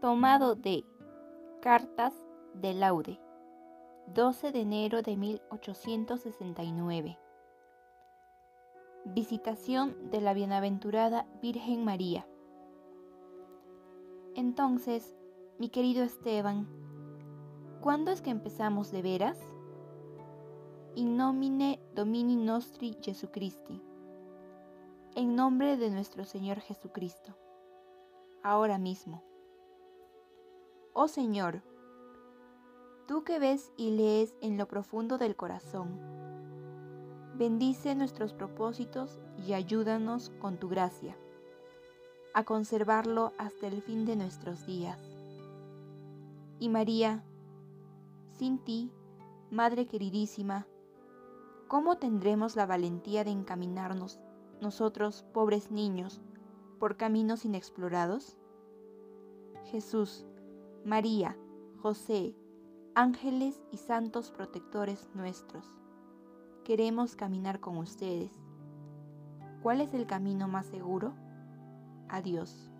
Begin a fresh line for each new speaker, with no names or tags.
Tomado de Cartas de Laude, 12 de enero de 1869. Visitación de la Bienaventurada Virgen María. Entonces, mi querido Esteban, ¿cuándo es que empezamos de veras? In nomine Domini Nostri Jesucristi. En nombre de nuestro Señor Jesucristo. Ahora mismo. Oh Señor, tú que ves y lees en lo profundo del corazón, bendice nuestros propósitos y ayúdanos con tu gracia a conservarlo hasta el fin de nuestros días. Y María, sin ti, Madre queridísima, ¿cómo tendremos la valentía de encaminarnos, nosotros, pobres niños, por caminos inexplorados? Jesús, María, José, ángeles y santos protectores nuestros, queremos caminar con ustedes. ¿Cuál es el camino más seguro? Adiós.